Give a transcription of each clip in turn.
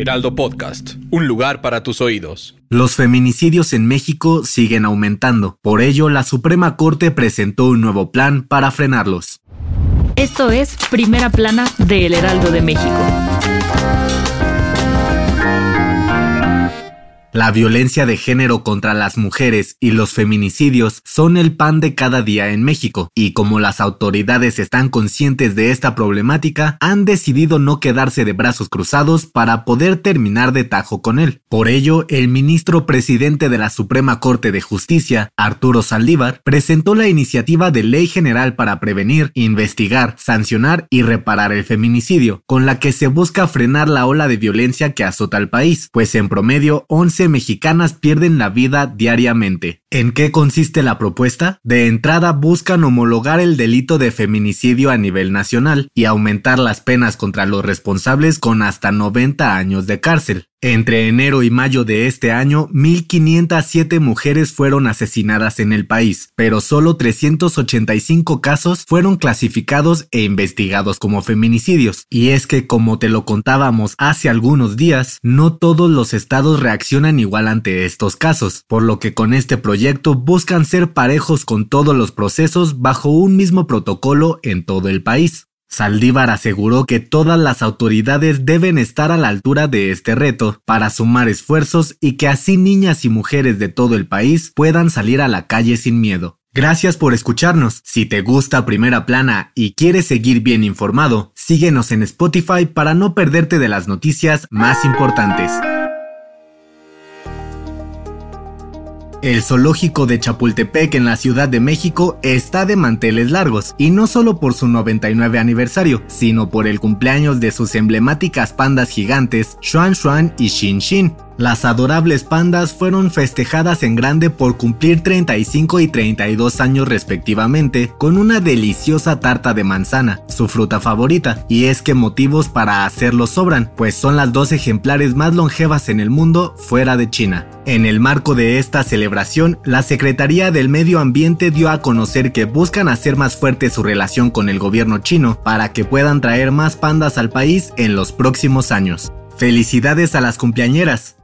Heraldo Podcast, un lugar para tus oídos. Los feminicidios en México siguen aumentando. Por ello, la Suprema Corte presentó un nuevo plan para frenarlos. Esto es Primera Plana de El Heraldo de México. La violencia de género contra las mujeres y los feminicidios son el pan de cada día en México, y como las autoridades están conscientes de esta problemática, han decidido no quedarse de brazos cruzados para poder terminar de tajo con él. Por ello, el ministro presidente de la Suprema Corte de Justicia, Arturo Saldívar, presentó la iniciativa de Ley General para prevenir, investigar, sancionar y reparar el feminicidio, con la que se busca frenar la ola de violencia que azota al país, pues en promedio 11 mexicanas pierden la vida diariamente. ¿En qué consiste la propuesta? De entrada buscan homologar el delito de feminicidio a nivel nacional y aumentar las penas contra los responsables con hasta 90 años de cárcel. Entre enero y mayo de este año, 1.507 mujeres fueron asesinadas en el país, pero solo 385 casos fueron clasificados e investigados como feminicidios. Y es que, como te lo contábamos hace algunos días, no todos los estados reaccionan igual ante estos casos, por lo que con este buscan ser parejos con todos los procesos bajo un mismo protocolo en todo el país. Saldívar aseguró que todas las autoridades deben estar a la altura de este reto para sumar esfuerzos y que así niñas y mujeres de todo el país puedan salir a la calle sin miedo. Gracias por escucharnos. Si te gusta Primera Plana y quieres seguir bien informado, síguenos en Spotify para no perderte de las noticias más importantes. El zoológico de Chapultepec en la Ciudad de México está de manteles largos, y no solo por su 99 aniversario, sino por el cumpleaños de sus emblemáticas pandas gigantes, Xuan Xuan y Xin Xin. Las adorables pandas fueron festejadas en grande por cumplir 35 y 32 años respectivamente con una deliciosa tarta de manzana, su fruta favorita, y es que motivos para hacerlo sobran, pues son las dos ejemplares más longevas en el mundo fuera de China. En el marco de esta celebración, la Secretaría del Medio Ambiente dio a conocer que buscan hacer más fuerte su relación con el gobierno chino para que puedan traer más pandas al país en los próximos años. Felicidades a las cumpleañeras.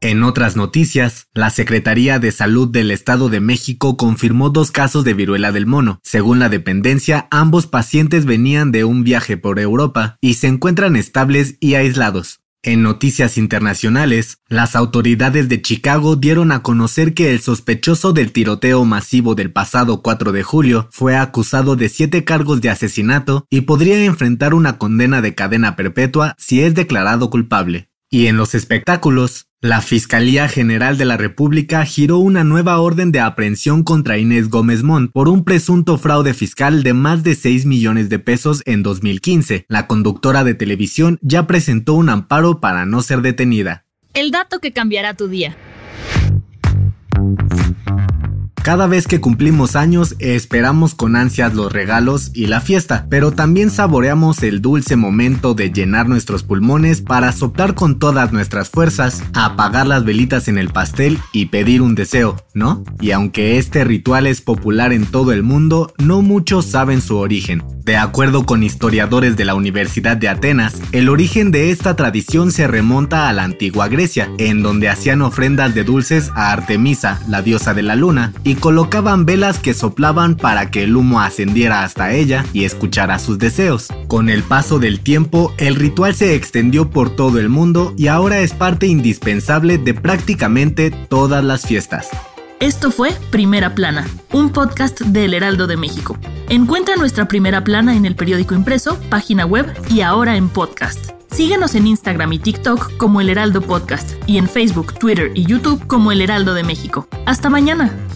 En otras noticias, la Secretaría de Salud del Estado de México confirmó dos casos de viruela del mono. Según la dependencia, ambos pacientes venían de un viaje por Europa y se encuentran estables y aislados. En noticias internacionales, las autoridades de Chicago dieron a conocer que el sospechoso del tiroteo masivo del pasado 4 de julio fue acusado de siete cargos de asesinato y podría enfrentar una condena de cadena perpetua si es declarado culpable. Y en los espectáculos, la Fiscalía General de la República giró una nueva orden de aprehensión contra Inés Gómez Mont por un presunto fraude fiscal de más de 6 millones de pesos en 2015. La conductora de televisión ya presentó un amparo para no ser detenida. El dato que cambiará tu día. Cada vez que cumplimos años esperamos con ansias los regalos y la fiesta, pero también saboreamos el dulce momento de llenar nuestros pulmones para soplar con todas nuestras fuerzas, apagar las velitas en el pastel y pedir un deseo, ¿no? Y aunque este ritual es popular en todo el mundo, no muchos saben su origen. De acuerdo con historiadores de la Universidad de Atenas, el origen de esta tradición se remonta a la antigua Grecia, en donde hacían ofrendas de dulces a Artemisa, la diosa de la luna, y colocaban velas que soplaban para que el humo ascendiera hasta ella y escuchara sus deseos. Con el paso del tiempo, el ritual se extendió por todo el mundo y ahora es parte indispensable de prácticamente todas las fiestas. Esto fue Primera Plana, un podcast del Heraldo de México. Encuentra nuestra Primera Plana en el periódico impreso, página web y ahora en podcast. Síguenos en Instagram y TikTok como El Heraldo Podcast y en Facebook, Twitter y YouTube como El Heraldo de México. Hasta mañana.